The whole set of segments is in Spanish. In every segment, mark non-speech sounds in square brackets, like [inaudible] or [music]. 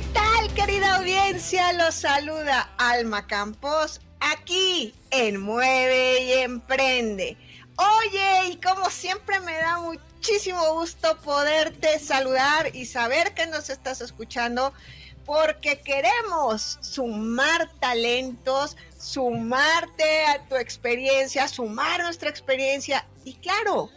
¿Qué tal, querida audiencia? Los saluda Alma Campos aquí en Mueve y Emprende. Oye, y como siempre me da muchísimo gusto poderte saludar y saber que nos estás escuchando porque queremos sumar talentos, sumarte a tu experiencia, sumar nuestra experiencia y claro,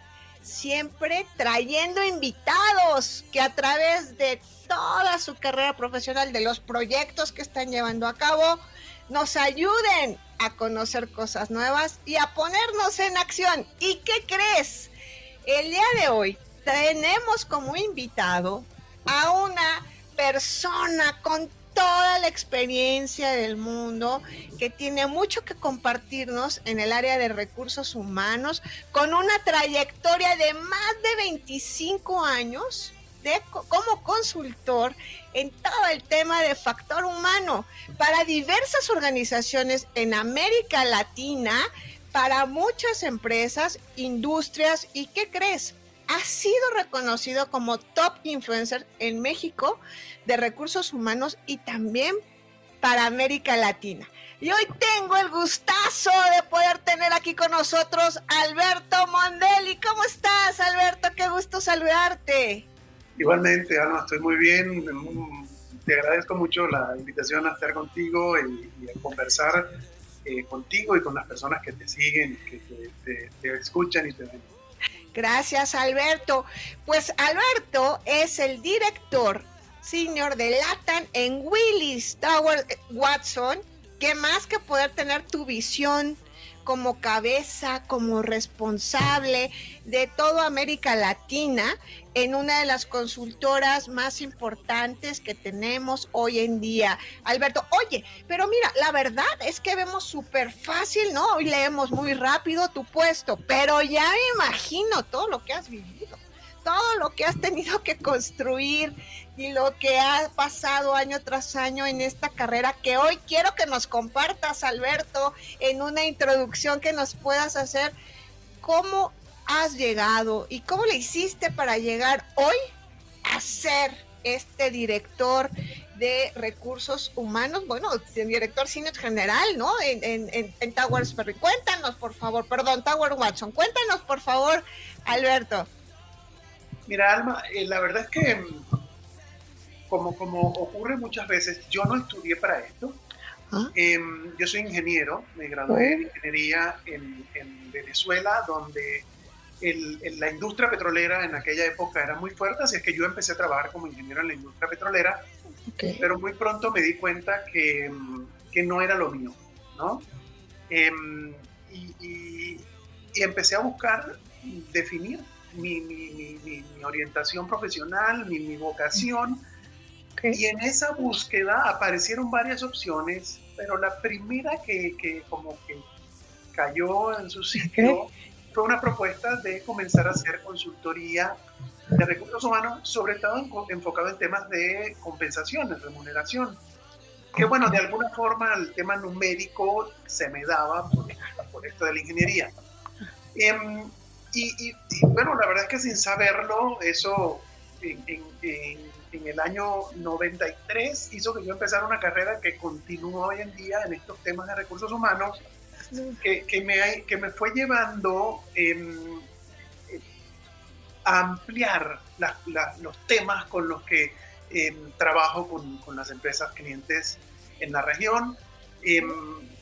siempre trayendo invitados que a través de toda su carrera profesional, de los proyectos que están llevando a cabo, nos ayuden a conocer cosas nuevas y a ponernos en acción. ¿Y qué crees? El día de hoy tenemos como invitado a una persona con experiencia del mundo, que tiene mucho que compartirnos en el área de recursos humanos, con una trayectoria de más de 25 años de, como consultor en todo el tema de factor humano para diversas organizaciones en América Latina, para muchas empresas, industrias y, ¿qué crees? Ha sido reconocido como top influencer en México de recursos humanos y también para América Latina. Y hoy tengo el gustazo de poder tener aquí con nosotros Alberto Mondelli. ¿Cómo estás, Alberto? Qué gusto saludarte. Igualmente, Alma, estoy muy bien. Te agradezco mucho la invitación a estar contigo y, a conversar eh, contigo y con las personas que te siguen, que te, escuchan y te ven. Gracias, Alberto. Pues Alberto es el director senior de LATAM en Willis Tower Watson, que más que poder tener tu visión como cabeza, como responsable de toda América Latina en una de las consultoras más importantes que tenemos hoy en día. Alberto, oye, pero mira, la verdad es que vemos súper fácil, ¿no? Hoy leemos muy rápido tu puesto, pero ya me imagino todo lo que has vivido, todo lo que has tenido que construir y lo que ha pasado año tras año en esta carrera que hoy quiero que nos compartas, Alberto, en una introducción que nos puedas hacer. ¿Cómo has llegado y cómo le hiciste para llegar hoy a ser este director de recursos humanos, bueno, director cine general, ¿no? En, en, en, Towers Perry. Cuéntanos, por favor, perdón, Tower Watson, cuéntanos, por favor, Alberto. Mira, Alma, eh, la verdad es que, mm, como, como ocurre muchas veces, yo no estudié para esto. ¿Ah? Em, yo soy ingeniero, me gradué en ingeniería en, en Venezuela, donde la industria petrolera en aquella época era muy fuerte, así es que yo empecé a trabajar como ingeniero en la industria petrolera, pero muy pronto me di cuenta que, que no era lo mío, ¿no? Em, y, empecé a buscar definir mi, mi, mi, orientación profesional, mi, vocación, y en esa búsqueda aparecieron varias opciones, pero la primera que, que como que cayó en su sitio fue una propuesta de comenzar a hacer consultoría de recursos humanos, sobre todo enfocado en temas de compensación, de remuneración. Que bueno, de alguna forma el tema numérico se me daba por, por esto de la ingeniería. Y, bueno, la verdad es que sin saberlo, eso en, en, en, el año 93 hizo que yo empezara una carrera que continúa hoy en día en estos temas de recursos humanos que, me, que me fue llevando em, a ampliar los temas con los que em, trabajo con, con, las empresas clientes en la región. Em,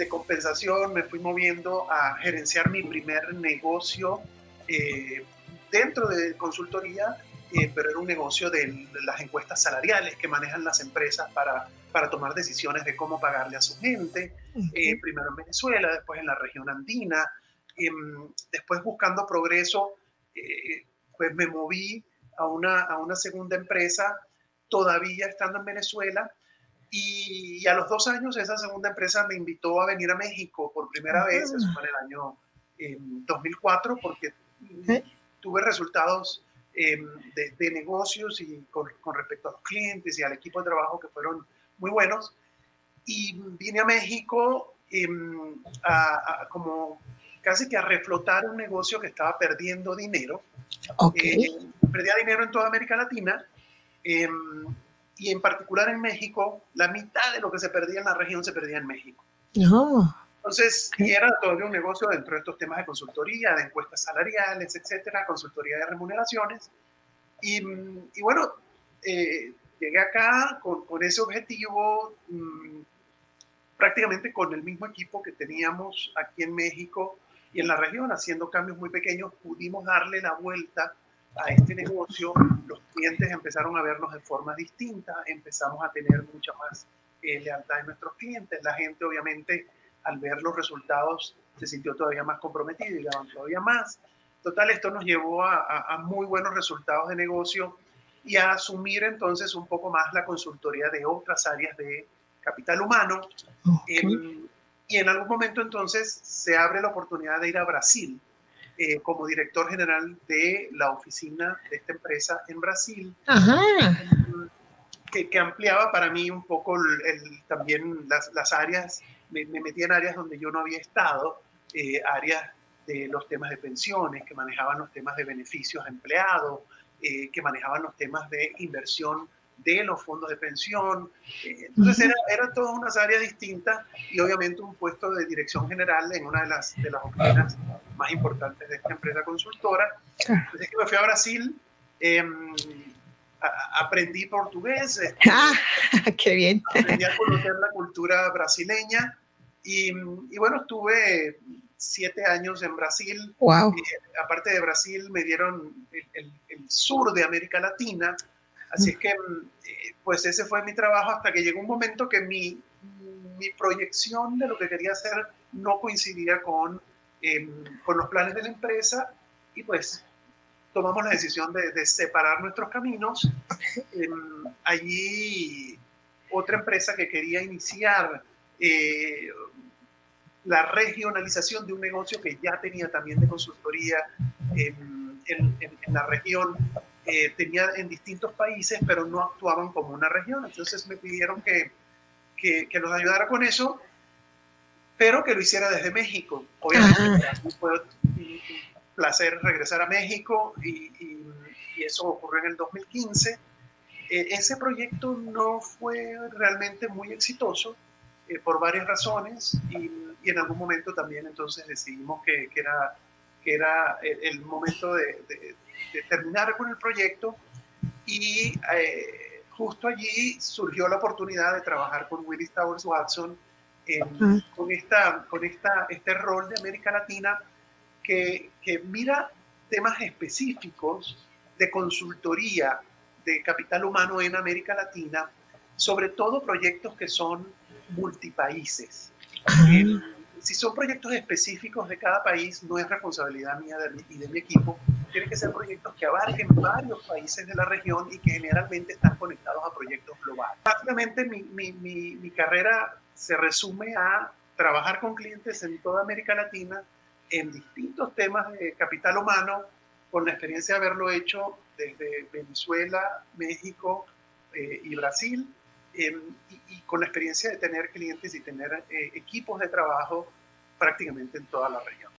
de compensación me fui moviendo a gerenciar mi primer negocio eh, dentro de consultoría, eh, pero era un negocio de las encuestas salariales que manejan las empresas para para tomar decisiones de cómo pagarle a su gente, eh, primero en Venezuela, después en la región andina, em, después buscando progreso, eh, pues me moví a una, a una segunda empresa, todavía estando en Venezuela, Y, a los dos años esa segunda empresa me invitó a venir a México por primera vez, eso fue en el año 2004, porque tuve resultados em, de, negocios y con, respecto a los clientes y al equipo de trabajo que fueron muy buenos. Y vine a México em, a, como casi que a reflotar un negocio que estaba perdiendo dinero. Okay. Eh, perdía dinero en toda América Latina em, y en particular en México, la mitad de lo que se perdía en la región se perdía en México. No. Entonces, y era todavía un negocio dentro de estos temas de consultoría, de encuestas salariales, etcétera, consultoría de remuneraciones. Y, y bueno, eh, llegué acá con, con ese objetivo, mm, prácticamente con el mismo equipo que teníamos aquí en México y en la región, haciendo cambios muy pequeños, pudimos darle la vuelta a este negocio. Los clientes empezaron a vernos de forma distinta, empezamos a tener mucha más eh, lealtad de nuestros clientes. La gente, obviamente, al ver los resultados se sintió todavía más comprometido y avanzó todavía más. Total, esto nos llevó a, muy buenos resultados de negocio y a asumir entonces un poco más la consultoría de otras áreas de capital humano. Em, y en algún momento entonces se abre la oportunidad de ir a Brasil eh, como director general de la oficina de esta empresa en Brasil. Em, que, ampliaba para mí un poco el, también las, las áreas me, metí en áreas donde yo no había estado, eh, áreas de los temas de pensiones, que manejaban los temas de beneficios a empleados, eh, que manejaban los temas de inversión de los fondos de pensión. Eh, entonces era, era todas unas áreas distintas y obviamente un puesto de dirección general en una de las, de las oficinas más importantes de esta empresa consultora. Entonces que me fui a Brasil, em, aprendí portugués. Este, [laughs] ah, qué bien. Aprendí a conocer la cultura brasileña y, bueno, estuve siete años en Brasil. Wow. aparte de Brasil, me dieron el, sur de América Latina. Así es que, eh, pues ese fue mi trabajo hasta que llegó un momento que mi, mi proyección de lo que quería hacer no coincidía con, em, con los planes de la empresa y pues tomamos la decisión de, separar nuestros caminos. Em, allí otra empresa que quería iniciar eh, la regionalización de un negocio que ya tenía también de consultoría en, la región, eh, tenía en distintos países, pero no actuaban como una región. Entonces me pidieron que, que, que los ayudara con eso, pero que lo hiciera desde México. Obviamente, fue un placer regresar a México y, y eso ocurrió en el 2015. Eh, ese proyecto no fue realmente muy exitoso eh, por varias razones y, en algún momento también entonces decidimos que, que era, que era el, momento de, de, terminar con el proyecto y eh, justo allí surgió la oportunidad de trabajar con Willis Towers Watson con, esta, con esta, este rol de América Latina que, que mira temas específicos de consultoría de capital humano en América Latina, sobre todo proyectos que son multipaíses. si son proyectos específicos de cada país, no es responsabilidad mía y de mi equipo. Tienen que ser proyectos que abarquen varios países de la región y que generalmente están conectados a proyectos globales. Básicamente mi, mi, mi, mi carrera se resume a trabajar con clientes en toda América Latina en distintos temas de capital humano, con la experiencia de haberlo hecho desde Venezuela, México eh, y Brasil, y, con la experiencia de tener clientes y tener eh, equipos de trabajo prácticamente en toda la región.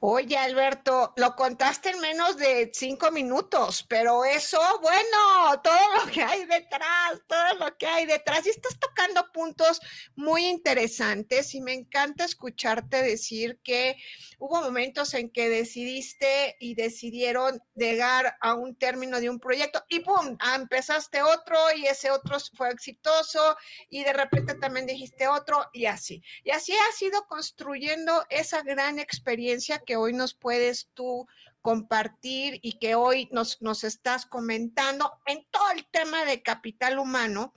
Oye, Alberto, lo contaste en menos de cinco minutos, pero eso, bueno, todo lo que hay detrás, todo lo que hay detrás, y estás tocando puntos muy interesantes y me encanta escucharte decir que hubo momentos en que decidiste y decidieron llegar a un término de un proyecto y ¡pum! Ah, empezaste otro y ese otro fue exitoso y de repente también dijiste otro y así. Y así has ido construyendo esa gran experiencia que hoy nos puedes tú compartir y que hoy nos, nos estás comentando en todo el tema de capital humano.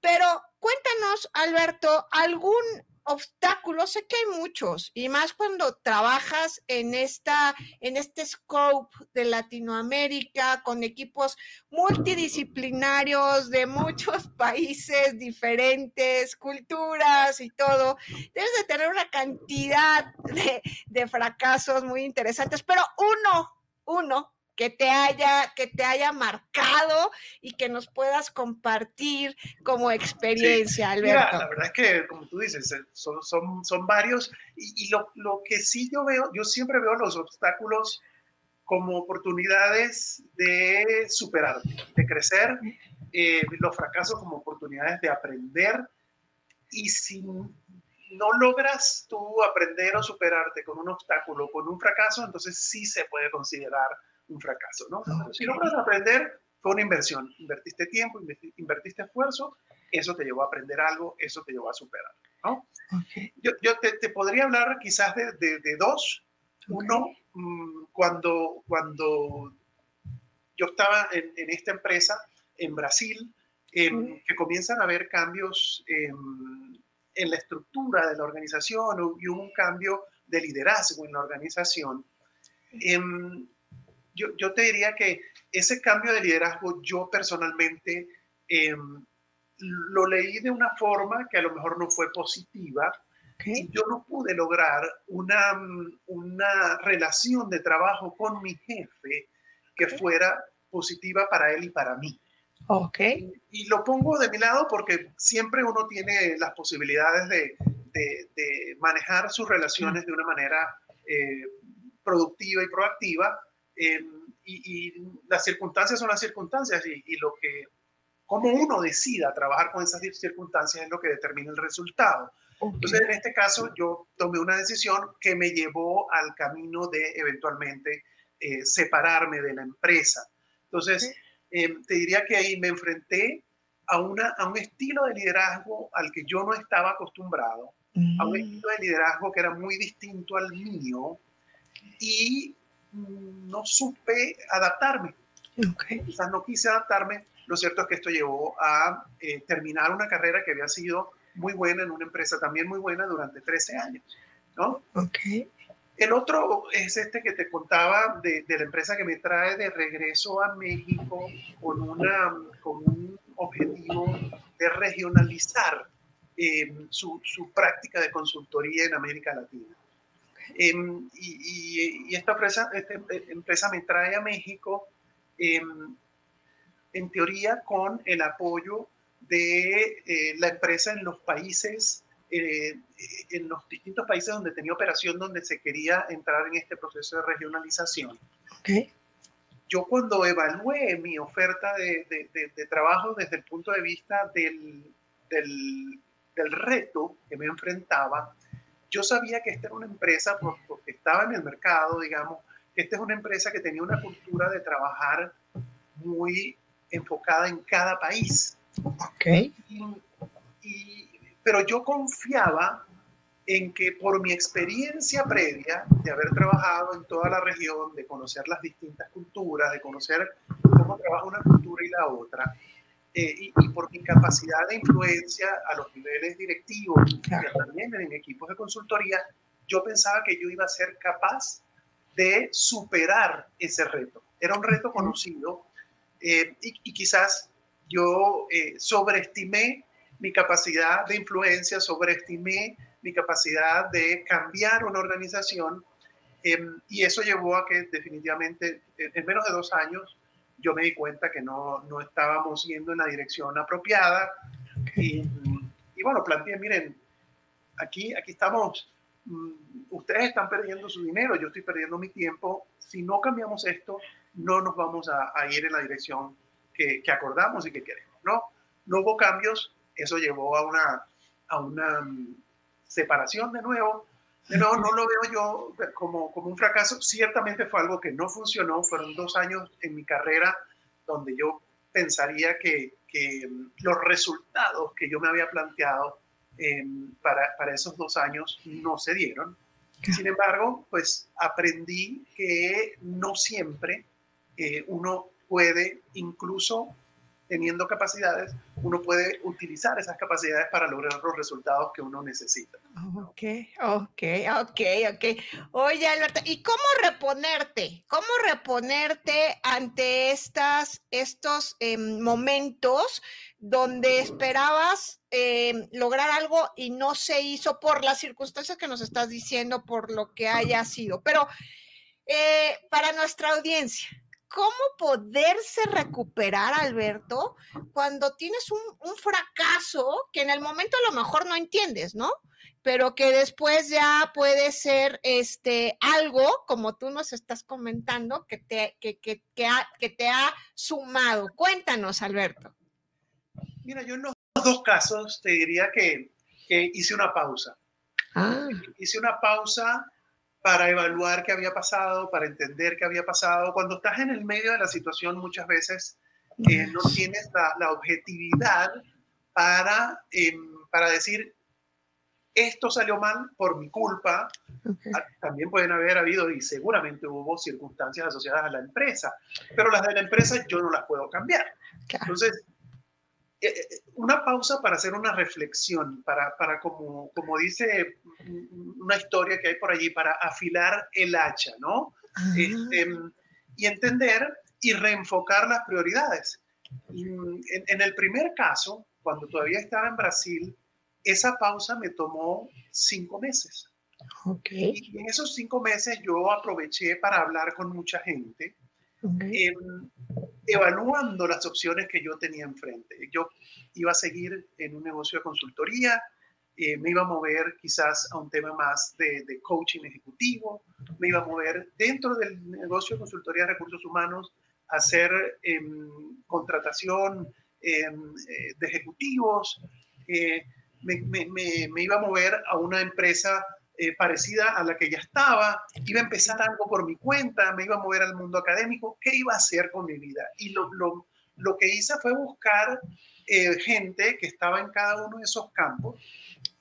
Pero cuéntanos, Alberto, algún obstáculos, sé que hay muchos, y más cuando trabajas en, esta, en este scope de Latinoamérica con equipos multidisciplinarios de muchos [laughs] países diferentes, culturas y todo, debes de tener una cantidad de, de fracasos muy interesantes, pero uno, uno que te haya, que te haya marcado y que nos puedas compartir como experiencia, Alberto. la verdad es que, como tú dices, eh, son, son, son varios y, lo, lo, que sí yo veo, yo siempre veo los obstáculos como oportunidades de superar, de crecer, eh, los fracasos como oportunidades de aprender y si no logras tú aprender o superarte con un obstáculo, con un fracaso, entonces sí se puede considerar un fracaso, ¿no? Si logras aprender, fue una inversión. Invertiste tiempo, invertiste esfuerzo, eso te llevó a aprender algo, eso te llevó a superar, ¿no? Yo, yo te, te, podría hablar quizás de, de, dos. Uno, mm, cuando, cuando yo estaba en, en esta empresa en Brasil, em, que comienzan a haber cambios en, en la estructura de la organización y hubo un cambio de liderazgo en la organización. Em, yo, yo, te diría que ese cambio de liderazgo yo personalmente em, lo leí de una forma que a lo mejor no fue positiva. Y yo no pude lograr una, una relación de trabajo con mi jefe que fuera positiva para él y para mí. Okay. Y, lo pongo de mi lado porque siempre uno tiene las posibilidades de, de, de manejar sus relaciones de una manera eh, productiva y proactiva y, las circunstancias son las circunstancias y, lo que, como uno decida trabajar con esas circunstancias es lo que determina el resultado. Entonces, en este caso, yo tomé una decisión que me llevó al camino de eventualmente eh, separarme de la empresa. Entonces, em, te diría que ahí me enfrenté a, una, a un estilo de liderazgo al que yo no estaba acostumbrado, a un mm. estilo de liderazgo que era muy distinto al mío y no supe adaptarme. Quizás no quise adaptarme. Lo cierto es que esto llevó a eh, terminar una carrera que había sido muy buena en una empresa también muy buena durante 13 años. ¿no? Okay. El otro es este que te contaba de, de, la empresa que me trae de regreso a México con, una, con un objetivo de regionalizar eh, su, su práctica de consultoría en América Latina. Em, y, esta empresa, esta empresa me trae a México, em, en teoría, con el apoyo de eh, la empresa en los países, eh, en los distintos países donde tenía operación, donde se quería entrar en este proceso de regionalización. Okay. Yo cuando evalué mi oferta de, de, de, trabajo desde el punto de vista del, del, del reto que me enfrentaba, yo sabía que esta era una empresa, porque estaba en el mercado, digamos, que esta es una empresa que tenía una cultura de trabajar muy enfocada en cada país. Ok. pero yo confiaba en que por mi experiencia previa de haber trabajado en toda la región, de conocer las distintas culturas, de conocer cómo trabaja una cultura y la otra, eh, y, por mi capacidad de influencia a los niveles directivos, también en equipos de consultoría, yo pensaba que yo iba a ser capaz de superar ese reto. Era un reto conocido eh, y, quizás yo eh, sobreestimé mi capacidad de influencia, sobreestimé mi capacidad de cambiar una organización y eso llevó a que definitivamente en menos de dos años yo me di cuenta que no, no estábamos yendo en la dirección apropiada. Y, y, bueno, planteé, miren, aquí, aquí estamos, mm, ustedes están perdiendo su dinero, yo estoy perdiendo mi tiempo. Si no cambiamos esto, no nos vamos a, a ir en la dirección que, que, acordamos y que queremos, ¿no? No hubo cambios, eso llevó a una, a una mm, separación de nuevo no, no lo veo yo como, como un fracaso. Ciertamente fue algo que no funcionó. Fueron dos años en mi carrera donde yo pensaría que, que los resultados que yo me había planteado em, para, para, esos dos años no se dieron. Sin embargo, pues aprendí que no siempre eh, uno puede incluso teniendo capacidades, uno puede utilizar esas capacidades para lograr los resultados que uno necesita. Ok, ok, ok, ok. Oye, Alberto, ¿y cómo reponerte? ¿Cómo reponerte ante estas, estos em, momentos donde esperabas em, lograr algo y no se hizo por las circunstancias que nos estás diciendo, por lo que haya sido? Pero eh, para nuestra audiencia, ¿cómo poderse recuperar, Alberto, cuando tienes un, fracaso que en el momento a lo mejor no entiendes, ¿no? Pero que después ya puede ser este, algo, como tú nos estás comentando, que te, que, que, que, te ha sumado. Cuéntanos, Alberto. Mira, yo en los dos casos te diría que, hice una pausa. Ah. Hice una pausa para evaluar qué había pasado, para entender qué había pasado. Cuando estás en el medio de la situación, muchas veces eh, no tienes la, objetividad para, em, para decir, esto salió mal por mi culpa. Ah, también pueden haber habido y seguramente hubo circunstancias asociadas a la empresa, pero las de la empresa yo no las puedo cambiar. Entonces, una pausa para hacer una reflexión, para, para como, como dice una historia que hay por allí, para afilar el hacha, ¿no? Este, y entender y reenfocar las prioridades. En, en, el primer caso, cuando todavía estaba en Brasil, esa pausa me tomó cinco meses. Okay. Y en esos cinco meses yo aproveché para hablar con mucha gente, Em, evaluando las opciones que yo tenía enfrente. Yo iba a seguir en un negocio de consultoría, eh, me iba a mover quizás a un tema más de, coaching ejecutivo, me iba a mover dentro del negocio de consultoría de recursos humanos a hacer em, contratación em, eh, de ejecutivos, eh, me, iba a mover a una empresa eh, parecida a la que ya estaba, iba a empezar algo por mi cuenta, me iba a mover al mundo académico, ¿qué iba a hacer con mi vida? Y lo, lo, lo que hice fue buscar eh, gente que estaba en cada uno de esos campos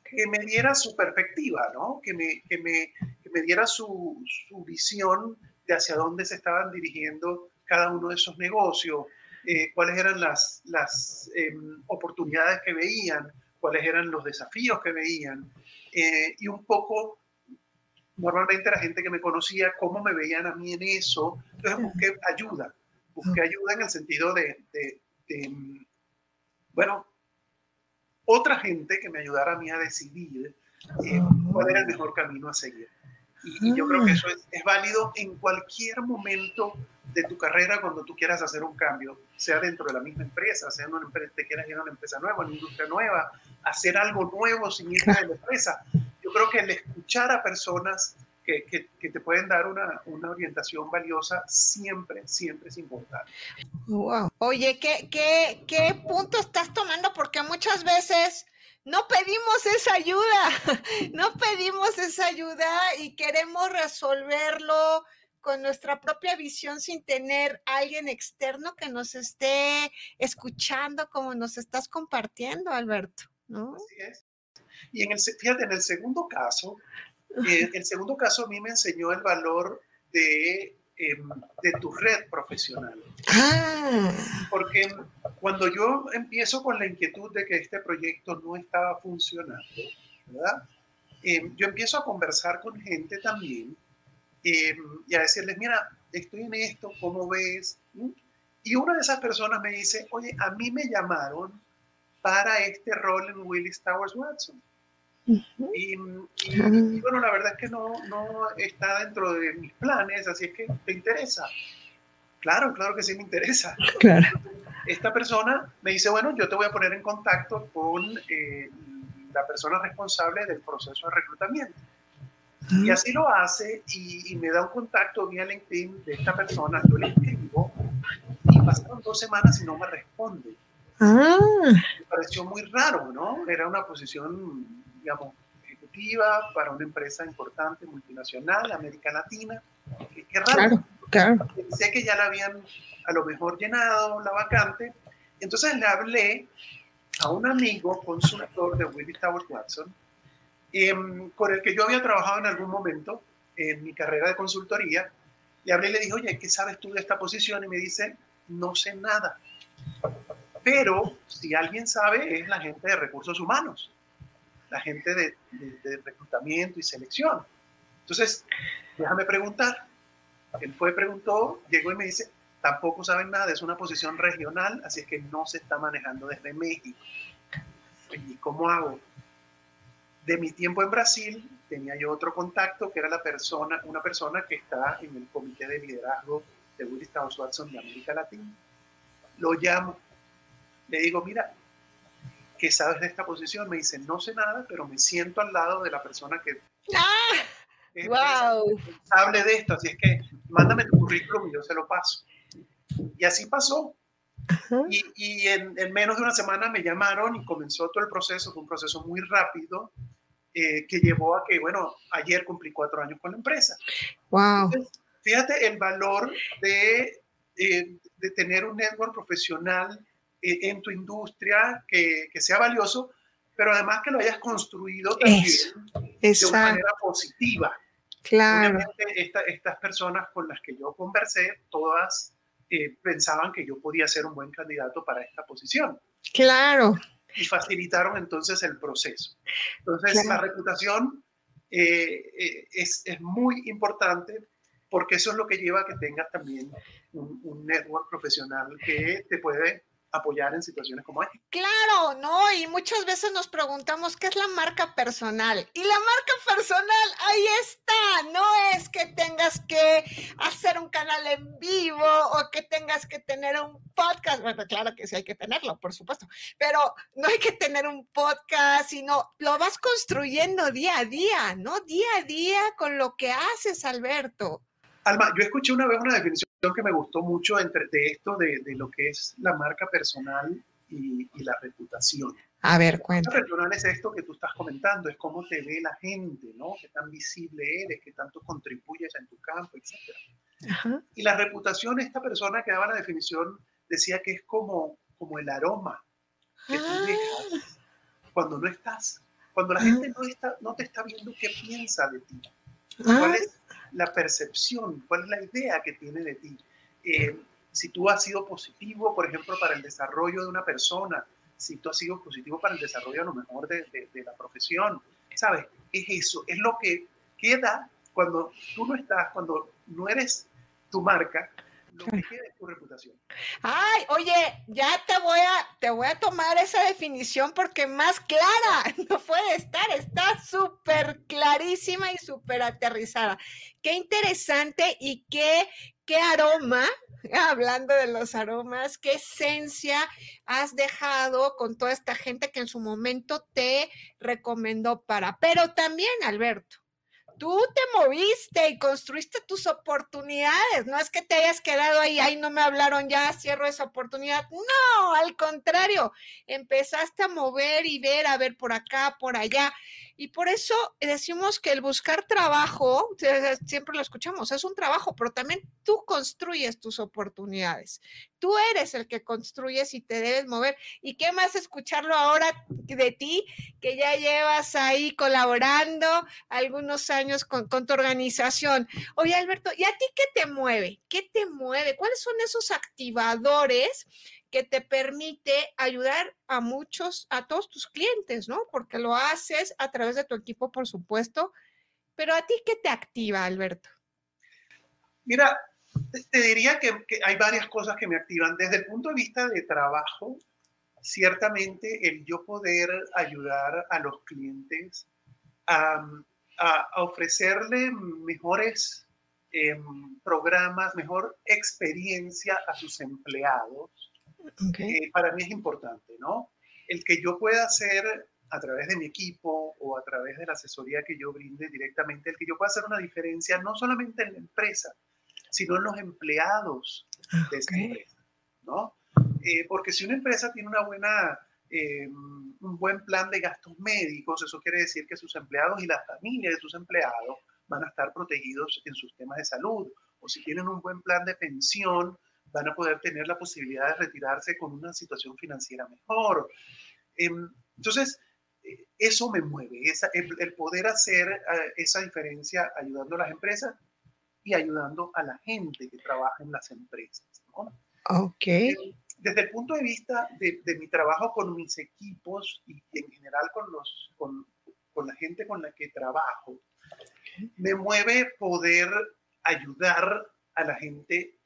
que me diera su perspectiva, ¿no? que, me, que, me, que me diera su, su, visión de hacia dónde se estaban dirigiendo cada uno de esos negocios, eh, cuáles eran las, las em, oportunidades que veían, cuáles eran los desafíos que veían. Eh, y un poco, normalmente la gente que me conocía, cómo me veían a mí en eso. Entonces busqué ayuda, busqué ayuda en el sentido de, bueno, otra gente que me ayudara a mí a decidir eh, cuál era el mejor camino a seguir. Y, yo creo que eso es, es, válido en cualquier momento de tu carrera cuando tú quieras hacer un cambio, sea dentro de la misma empresa, sea en una empresa, te quieras ir a una empresa nueva, una industria nueva, hacer algo nuevo sin ir de la [laughs] empresa. Yo creo que el escuchar a personas que, que, te pueden dar una, una, orientación valiosa siempre, siempre es importante. Wow. Oye, ¿qué, qué, ¿qué punto estás tomando? Porque muchas veces no pedimos esa ayuda, [laughs] no pedimos esa ayuda y queremos resolverlo con nuestra propia visión sin tener alguien externo que nos esté escuchando como nos estás compartiendo, Alberto, ¿no? Así es. Y en el, fíjate, en el segundo caso, eh, el segundo caso a mí me enseñó el valor de, em, de tu red profesional. Ah. Porque cuando yo empiezo con la inquietud de que este proyecto no estaba funcionando, ¿verdad? Em, yo empiezo a conversar con gente también eh, y a decirles, mira, estoy en esto, ¿cómo ves? Y una de esas personas me dice, oye, a mí me llamaron para este rol en Willis Towers Watson. y, bueno, la verdad es que no, no está dentro de mis planes, así es que te interesa. Claro, claro que sí me interesa. Claro. Esta persona me dice, bueno, yo te voy a poner en contacto con eh, la persona responsable del proceso de reclutamiento. Y así lo hace y, me da un contacto vía LinkedIn de esta persona, yo le escribo y pasaron dos semanas y no me responde. Ah. Me pareció muy raro, ¿no? Era una posición, digamos, ejecutiva para una empresa importante, multinacional, América Latina. Qué, raro. Claro, Pensé que ya la habían a lo mejor llenado la vacante. Entonces le hablé a un amigo consultor de Willie Towers Watson Em, con el que yo había trabajado en algún momento en mi carrera de consultoría. Le hablé y le dije, oye, ¿qué sabes tú de esta posición? Y me dice, no sé nada. Pero si alguien sabe, es la gente de recursos humanos, la gente de, reclutamiento y selección. Entonces, déjame preguntar. Él fue, preguntó, llegó y me dice, tampoco saben nada, es una posición regional, así es que no se está manejando desde México. ¿Y cómo hago? De mi tiempo en Brasil, tenía yo otro contacto que era la persona, una persona que está en el comité de liderazgo de Willis Towers Watson de América Latina. Lo llamo, le digo, mira, ¿qué sabes de esta posición? Me dice, no sé nada, pero me siento al lado de la persona que [laughs] ¡Ah! es wow. responsable de esto, así es que mándame tu currículum y yo se lo paso. Y así pasó. Y, y en, en, menos de una semana me llamaron y comenzó todo el proceso, fue un proceso muy rápido eh, que llevó a que, bueno, ayer cumplí cuatro años con la empresa. Wow. fíjate el valor de, eh, de tener un network profesional eh, en tu industria que, que, sea valioso, pero además que lo hayas construido también de una manera positiva. Claro. Obviamente, estas personas con las que yo conversé, todas eh, pensaban que yo podía ser un buen candidato para esta posición. Claro. Y facilitaron entonces el proceso. Entonces, la reputación eh, es, es, muy importante porque eso es lo que lleva a que tengas también un, un network profesional que te puede apoyar en situaciones como esta. Claro, ¿no? Y muchas veces nos preguntamos qué es la marca personal. Y la marca personal, ahí está. No que hacer un canal en vivo o que tengas que tener un podcast. Bueno, claro que sí hay que tenerlo, por supuesto. Pero no hay que tener un podcast, sino lo vas construyendo día a día, ¿no? Día a día con lo que haces, Alberto. Alma, yo escuché una vez una definición que me gustó mucho entre, de esto, de, de lo que es la marca personal y, y la reputación. A ver, cuenta. La personal es esto que tú estás comentando, es cómo te ve la gente, ¿no? Qué tan visible eres, qué tanto contribuyes en tu campo, etc. Y la reputación, esta persona que daba la definición decía que es como, como el aroma que tú ah. dejas cuando no estás, cuando la ah. gente no, está, no te está viendo qué piensa de ti. ¿Cuál ah. es la percepción, cuál es la idea que tiene de ti. Eh, si tú has sido positivo, por ejemplo, para el desarrollo de una persona, si tú has sido positivo para el desarrollo a lo mejor de, de, la profesión, ¿sabes? Es eso, es lo que queda cuando tú no estás, cuando no eres tu marca, lo que queda es tu reputación. Ay, oye, ya te voy a, te voy a tomar esa definición porque más clara [laughs] no puede estar, está súper clarísima y súper aterrizada. Qué interesante y qué, qué aroma, [laughs] hablando de los aromas, qué esencia has dejado con toda esta gente que en su momento te recomendó para. Pero también, Alberto, tú te moviste y construiste tus oportunidades. No es que te hayas quedado ahí, ahí no me hablaron, ya cierro esa oportunidad. No, al contrario, empezaste a mover y ver, a ver por acá, por allá. Y por eso decimos que el buscar trabajo, siempre lo escuchamos, es un trabajo, pero también tú construyes tus oportunidades. Tú eres el que construyes y te debes mover. ¿Y qué más escucharlo ahora de ti, que ya llevas ahí colaborando algunos años con, tu organización? Oye, Alberto, ¿y a ti qué te mueve? ¿Qué te mueve? ¿Cuáles son esos activadores que te permite ayudar a muchos, a todos tus clientes, ¿no? Porque lo haces a través de tu equipo, por supuesto. Pero a ti, ¿qué te activa, Alberto? Mira, te diría que, hay varias cosas que me activan. Desde el punto de vista de trabajo, ciertamente el yo poder ayudar a los clientes a, ofrecerle mejores em, programas, mejor experiencia a sus empleados, eh, para mí es importante, ¿no? El que yo pueda hacer a través de mi equipo o a través de la asesoría que yo brinde directamente, el que yo pueda hacer una diferencia no solamente en la empresa, sino en los empleados de esa empresa, ¿no? Eh, porque si una empresa tiene una buena, eh, un buen plan de gastos médicos, eso quiere decir que sus empleados y la familia de sus empleados van a estar protegidos en sus temas de salud. O si tienen un buen plan de pensión, van a poder tener la posibilidad de retirarse con una situación financiera mejor. Em, entonces, eh, eso me mueve, el, poder hacer eh, esa diferencia ayudando a las empresas y ayudando a la gente que trabaja en las empresas. Ok. Desde el punto de vista de, mi trabajo con mis equipos y, en general con, los, con, con la gente con la que trabajo, me mueve poder ayudar a la gente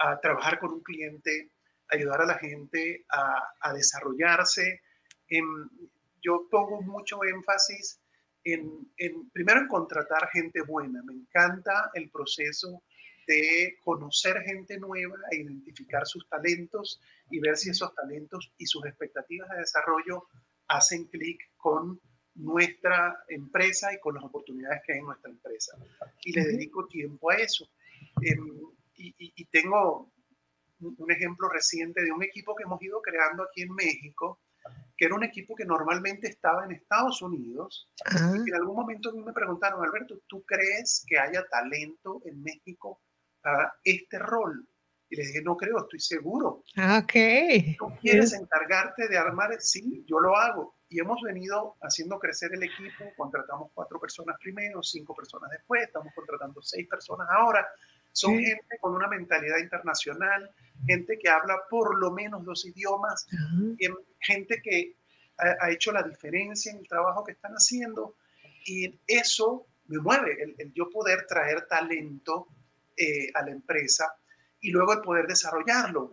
a trabajar con un cliente, ayudar a la gente a, desarrollarse. yo pongo mucho énfasis en, primero en contratar gente buena. Me encanta el proceso de conocer gente nueva e identificar sus talentos y ver si esos talentos y sus expectativas de desarrollo hacen clic con nuestra empresa y con las oportunidades que hay en nuestra empresa. Y le dedico tiempo a eso. Em, y, tengo un ejemplo reciente de un equipo que hemos ido creando aquí en México, que era un equipo que normalmente estaba en Estados Unidos. Y en algún momento me preguntaron, Alberto, ¿tú crees que haya talento en México para este rol? Y les dije, no creo, estoy seguro. Ah, ok. ¿Tú quieres encargarte de armar? Sí, yo lo hago. Y hemos venido haciendo crecer el equipo. Contratamos cuatro personas primero, cinco personas después, estamos contratando seis personas ahora. Son gente con una mentalidad internacional, gente que habla por lo menos dos idiomas, gente que ha, hecho la diferencia en el trabajo que están haciendo. Y eso me mueve, el, yo poder traer talento eh, a la empresa y luego el poder desarrollarlo.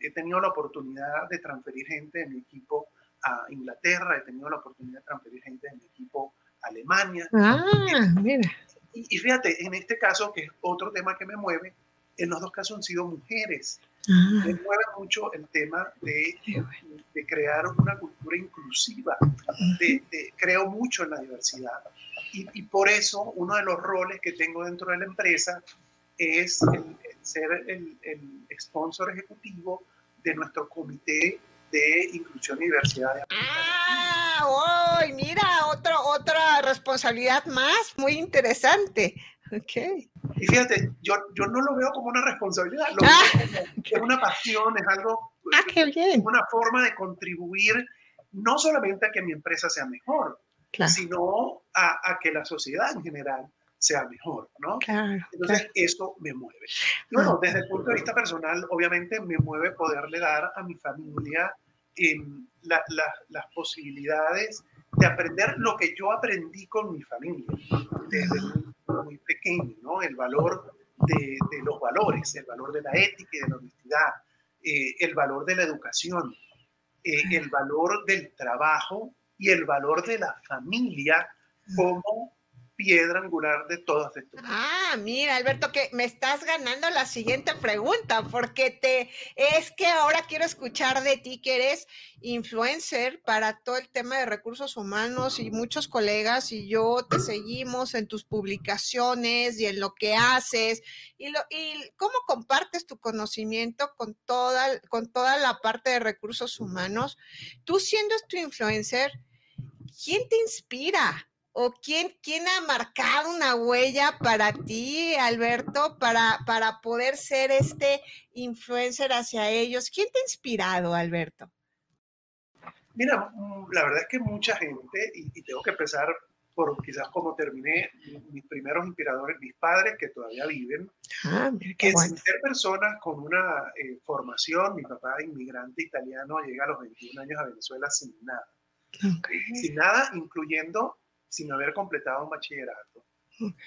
he tenido la oportunidad de transferir gente de mi equipo a Inglaterra, he tenido la oportunidad de transferir gente de mi equipo a Alemania. Ah, mira. Y, fíjate, en este caso, que es otro tema que me mueve, en los dos casos han sido mujeres. Ah. Me mueve mucho el tema de, de crear una cultura inclusiva. De, creo mucho en la diversidad. Y, y, por eso uno de los roles que tengo dentro de la empresa es el, ser el, el, sponsor ejecutivo de nuestro comité de inclusión y diversidad. Ah, oh, mira, otro, responsabilidad más, muy interesante. Okay. Y fíjate, yo, yo no lo veo como una responsabilidad, lo ah. es una pasión, es algo, ah, qué bien. una forma de contribuir no solamente a que mi empresa sea mejor, sino a, a, que la sociedad en general sea mejor, ¿no? Entonces, eso me mueve. bueno, ah. desde el punto de vista personal, obviamente me mueve poderle dar a mi familia las posibilidades de aprender lo que yo aprendí con mi familia desde muy, pequeño, ¿no? El valor de, los valores, el valor de la ética y de la honestidad, eh, el valor de la educación, eh, el valor del trabajo y el valor de la familia como piedra angular de todas estas. Ah, mira, Alberto, que me estás ganando la siguiente pregunta, porque te es que ahora quiero escuchar de ti que eres influencer para todo el tema de recursos humanos y muchos colegas y yo te seguimos en tus publicaciones y en lo que haces y, lo, y cómo compartes tu conocimiento con toda, con toda la parte de recursos humanos. Tú siendo tu influencer, ¿quién te inspira? ¿O quién, quién ha marcado una huella para ti, Alberto, para, para poder ser este influencer hacia ellos? ¿Quién te ha inspirado, Alberto? Mira, mm, la verdad es que mucha gente, y, tengo que empezar por quizás como terminé, mis primeros inspiradores, mis padres que todavía viven, ah, que sin ser personas con una eh, formación, mi papá inmigrante italiano llega a los 21 años a Venezuela sin nada. Sin nada, incluyendo sin haber completado un bachillerato.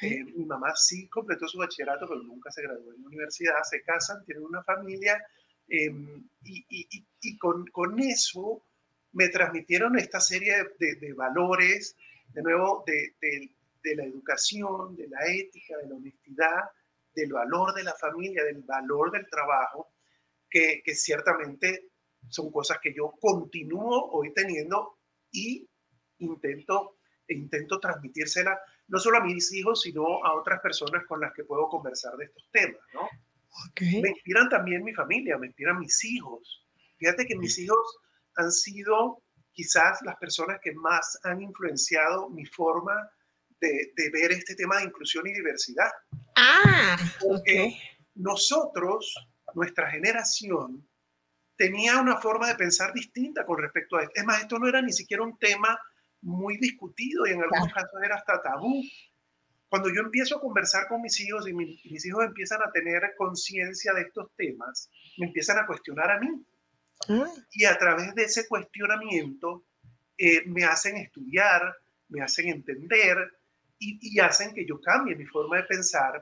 Eh, mi mamá sí completó su bachillerato, pero nunca se graduó en la universidad. Se casan, tienen una familia em, y, y, y con, con, eso me transmitieron esta serie de, de, valores, de nuevo, de, de, la educación, de la ética, de la honestidad, del valor de la familia, del valor del trabajo, que, que ciertamente son cosas que yo continúo hoy teniendo y intento e intento transmitírsela no solo a mis hijos, sino a otras personas con las que puedo conversar de estos temas, ¿no? Me inspiran también mi familia, me inspiran mis hijos. Fíjate que mis hijos han sido quizás las personas que más han influenciado mi forma de, de ver este tema de inclusión y diversidad. Ah, Porque nosotros, nuestra generación, tenía una forma de pensar distinta con respecto a esto. Es más, esto no era ni siquiera un tema muy discutido y en algunos casos era hasta tabú. cuando yo empiezo a conversar con mis hijos y, mis hijos empiezan a tener conciencia de estos temas, me empiezan a cuestionar a mí. Ah. Y a través de ese cuestionamiento eh, me hacen estudiar, me hacen entender y, hacen que yo cambie mi forma de pensar.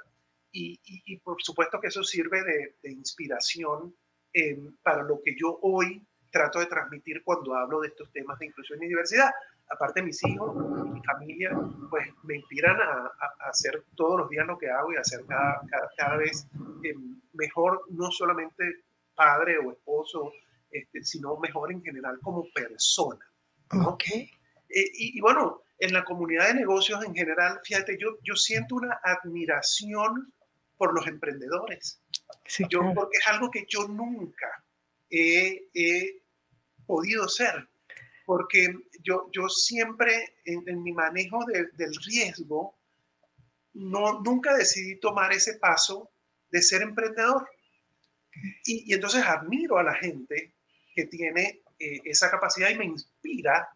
Y, por supuesto que eso sirve de, inspiración eh, para lo que yo hoy trato de transmitir cuando hablo de estos temas de inclusión y diversidad aparte mis hijos y mi familia, pues me inspiran a, hacer todos los días lo que hago y a hacer cada, cada, vez eh, mejor, no solamente padre o esposo, este, sino mejor en general como persona. ¿no? Eh, y, bueno, en la comunidad de negocios en general, fíjate, yo, yo siento una admiración por los emprendedores. yo, Porque es algo que yo nunca he, he podido ser porque yo, yo siempre en, mi manejo del riesgo, no, nunca decidí tomar ese paso de ser emprendedor. Y, entonces admiro a la gente que tiene eh, esa capacidad y me inspira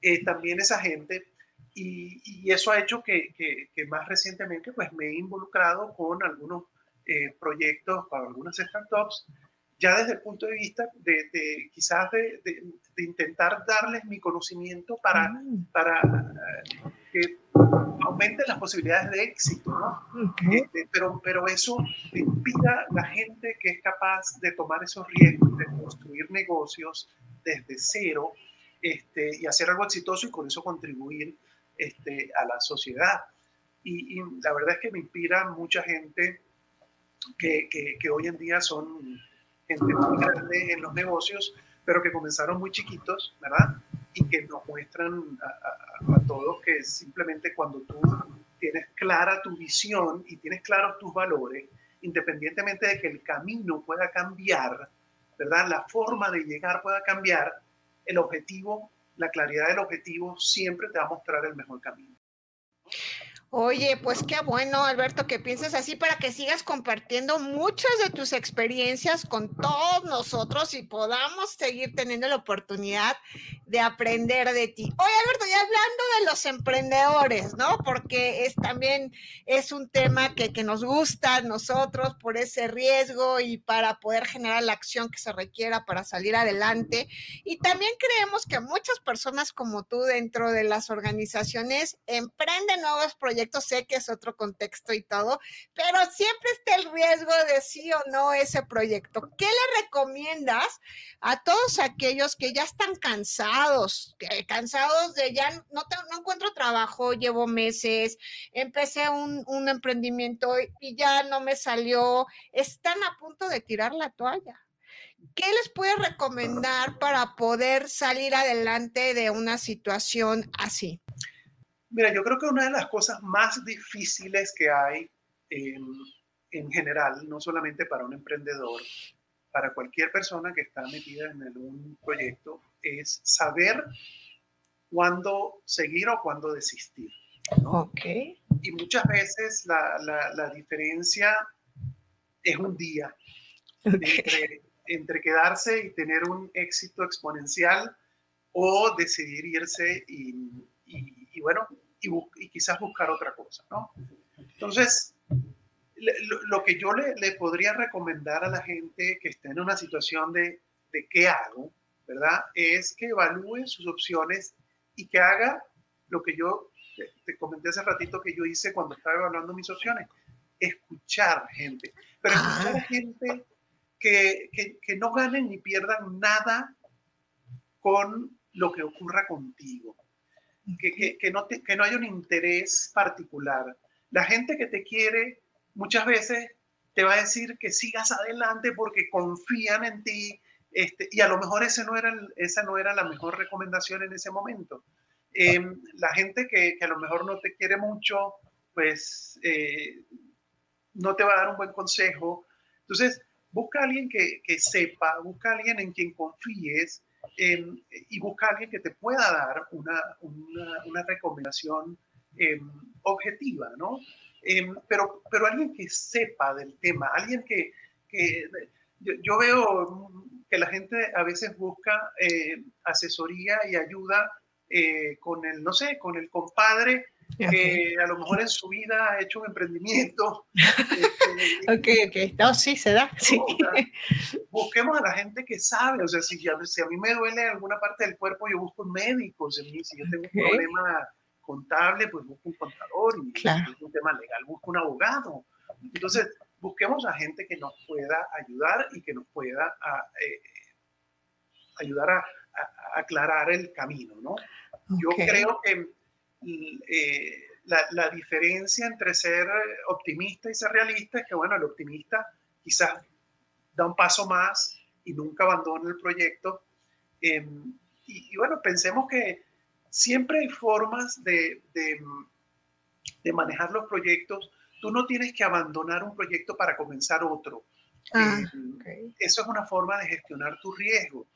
eh, también esa gente. Y, eso ha hecho que, que, más recientemente pues me he involucrado con algunos eh, proyectos para algunas startups ya desde el punto de vista de, quizás de, intentar darles mi conocimiento para, mm. para eh, que aumenten las posibilidades de éxito, ¿no? Este, pero, pero eso inspira a la gente que es capaz de tomar esos riesgos, de construir negocios desde cero este, y hacer algo exitoso y con eso contribuir este, a la sociedad. Y, la verdad es que me inspira mucha gente que, que, que hoy en día son gente muy grande en los negocios, pero que comenzaron muy chiquitos, ¿verdad? Y que nos muestran a, todos que simplemente cuando tú tienes clara tu visión y tienes claros tus valores, independientemente de que el camino pueda cambiar, ¿verdad? La forma de llegar pueda cambiar, el objetivo, la claridad del objetivo siempre te va a mostrar el mejor camino. Oye, pues qué bueno, Alberto, que pienses así para que sigas compartiendo muchas de tus experiencias con todos nosotros y podamos seguir teniendo la oportunidad de aprender de ti. Oye, Alberto, ya hablando de los emprendedores, ¿no? Porque es también es un tema que, que nos gusta a nosotros por ese riesgo y para poder generar la acción que se requiera para salir adelante. Y también creemos que muchas personas como tú dentro de las organizaciones emprenden nuevos proyectos sé que es otro contexto y todo, pero siempre está el riesgo de sí o no ese proyecto. ¿Qué le recomiendas a todos aquellos que ya están cansados, cansados de ya no, no encuentro trabajo, llevo meses, empecé un emprendimiento y ya no me salió, están a punto de tirar la toalla? ¿Qué les puede recomendar para poder salir adelante de una situación así? Mira, yo creo que una de las cosas más difíciles que hay en, general, no solamente para un emprendedor, para cualquier persona que está metida en un proyecto, es saber cuándo seguir o cuándo desistir. Ok. Y muchas veces la, la, diferencia es un día entre, entre, quedarse y tener un éxito exponencial o decidir irse y, y bueno, y, quizás buscar otra cosa, ¿no? Entonces, lo, que yo le, le, podría recomendar a la gente que esté en una situación de, de qué hago, ¿verdad? Es que evalúe sus opciones y que haga lo que yo te, comenté hace ratito que yo hice cuando estaba evaluando mis opciones, escuchar gente, pero escuchar ah. gente que, que, que no ganen ni pierdan nada con lo que ocurra contigo que, que, no que no hay un interés particular. La gente que te quiere muchas veces te va a decir que sigas adelante porque confían en ti este, y a lo mejor ese no era, esa no era la mejor recomendación en ese momento. Em, la gente que, que, a lo mejor no te quiere mucho, pues eh, no te va a dar un buen consejo. Entonces, busca a alguien que, que sepa, busca a alguien en quien confíes Em, y busca a alguien que te pueda dar una, una, recomendación em, objetiva, ¿no? Em, pero, pero alguien que sepa del tema, alguien que, que yo, veo que la gente a veces busca eh, asesoría y ayuda eh, con el, no sé, con el compadre que a lo mejor en su vida ha hecho un emprendimiento. [laughs] Este, ok, ok, no, sí, se da. Sí. busquemos a la gente que sabe, o sea, si, si, a mí me duele alguna parte del cuerpo, yo busco un médico, si, yo tengo un problema contable, pues busco un contador, y si es un tema legal, busco un abogado. Entonces, busquemos a gente que nos pueda ayudar y que nos pueda eh, ayudar a, aclarar el camino, ¿no? Yo creo que eh, la, diferencia entre ser optimista y ser realista es que, bueno, el optimista quizás da un paso más y nunca abandona el proyecto. Em, y, bueno, pensemos que siempre hay formas de, de, manejar los proyectos. Tú no tienes que abandonar un proyecto para comenzar otro. Ah, em, eso es una forma de gestionar tu riesgo.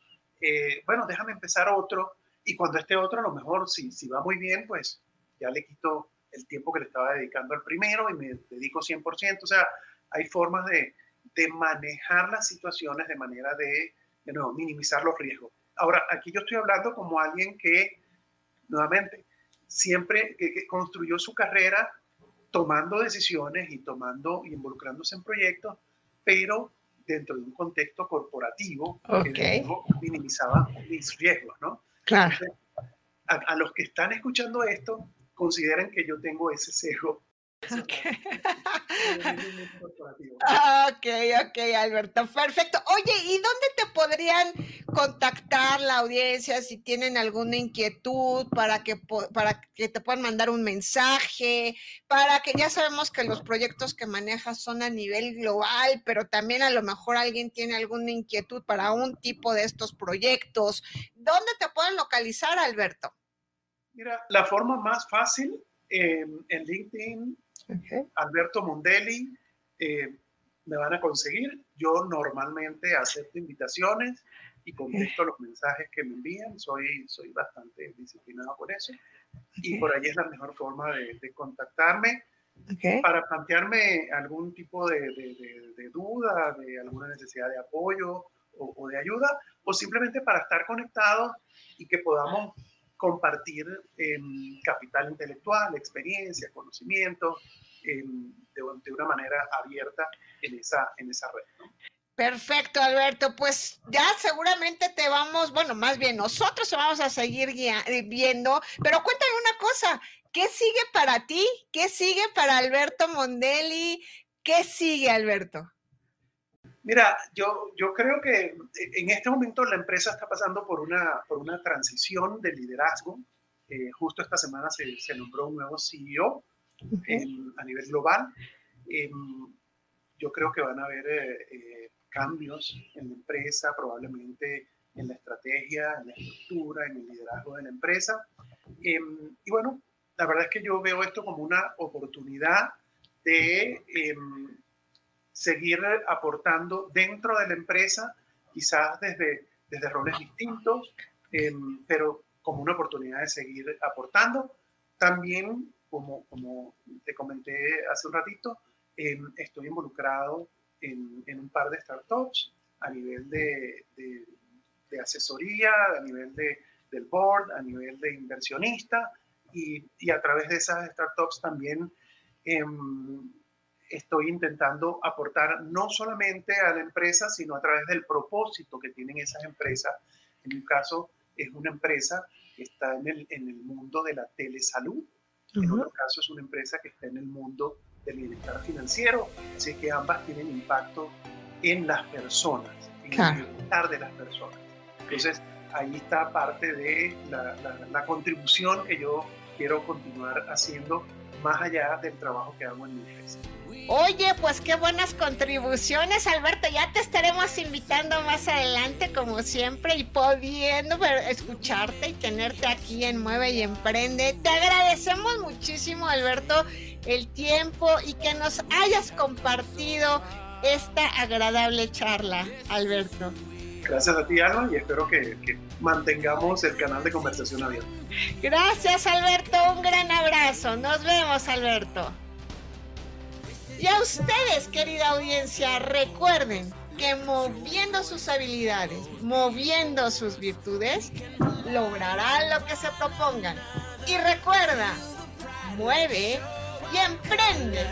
Eh, bueno, déjame empezar otro y cuando esté otro, a lo mejor si, si va muy bien, pues ya le quito el tiempo que le estaba dedicando al primero y me dedico 100%. O sea, hay formas de, de manejar las situaciones de manera de, de nuevo, minimizar los riesgos. Ahora, aquí yo estoy hablando como alguien que, nuevamente, siempre que, construyó su carrera tomando decisiones y tomando y involucrándose en proyectos, pero dentro de un contexto corporativo que minimizaba mis riesgos, ¿no? Claro. a, los que están escuchando esto, consideren que yo tengo ese sesgo [laughs] Okay. ok, ok, Alberto, perfecto. Oye, ¿y dónde te podrían contactar la audiencia si tienen alguna inquietud para que, para que te puedan mandar un mensaje? Para que ya sabemos que los proyectos que manejas son a nivel global, pero también a lo mejor alguien tiene alguna inquietud para un tipo de estos proyectos. ¿Dónde te pueden localizar, Alberto? Mira, la forma más fácil eh, en LinkedIn Alberto Mondelli, eh, me van a conseguir. Yo normalmente acepto invitaciones y contesto los mensajes que me envían. Soy, soy bastante disciplinado con eso. Y por ahí es la mejor forma de, contactarme para plantearme algún tipo de, de, duda, de alguna necesidad de apoyo o, o, de ayuda, o simplemente para estar conectados y que podamos compartir em, capital intelectual, experiencia, conocimiento, em, de, una manera abierta en esa, en esa red. Perfecto, Alberto. Pues ya seguramente te vamos, bueno, más bien nosotros vamos a seguir eh, viendo, pero cuéntame una cosa, ¿qué sigue para ti? ¿Qué sigue para Alberto Mondelli? ¿Qué sigue, Alberto? Mira, yo, yo creo que en este momento la empresa está pasando por una, por una transición de liderazgo. Eh, justo esta semana se, se, nombró un nuevo CEO a nivel global. Em, yo creo que van a haber eh, eh, cambios en la empresa, probablemente en la estrategia, en la estructura, en el liderazgo de la empresa. Em, y bueno, la verdad es que yo veo esto como una oportunidad de em, seguir aportando dentro de la empresa, quizás desde, desde roles distintos, em, pero como una oportunidad de seguir aportando. También, como, como te comenté hace un ratito, em, estoy involucrado en, en, un par de startups a nivel de, de, asesoría, a nivel de, del board, a nivel de inversionista, y, y a través de esas startups también em, estoy intentando aportar no solamente a la empresa, sino a través del propósito que tienen esas empresas. En un caso es una empresa que está en el, en el mundo de la telesalud, en otro caso es una empresa que está en el mundo del bienestar financiero, así que ambas tienen impacto en las personas, en el bienestar de las personas. Entonces, ahí está parte de la, la contribución que yo quiero continuar haciendo más allá del trabajo que hago en mi empresa. Oye, pues qué buenas contribuciones, Alberto. Ya te estaremos invitando más adelante, como siempre, y pudiendo escucharte y tenerte aquí en Mueve y Emprende. Te agradecemos muchísimo, Alberto, el tiempo y que nos hayas compartido esta agradable charla, Alberto. Gracias a ti, Alma, y espero que, que mantengamos el canal de conversación abierto. Gracias, Alberto. Un gran abrazo. Nos vemos, Alberto. Y a ustedes, querida audiencia, recuerden que moviendo sus habilidades, moviendo sus virtudes, lograrán lo que se propongan. Y recuerda, mueve y emprende.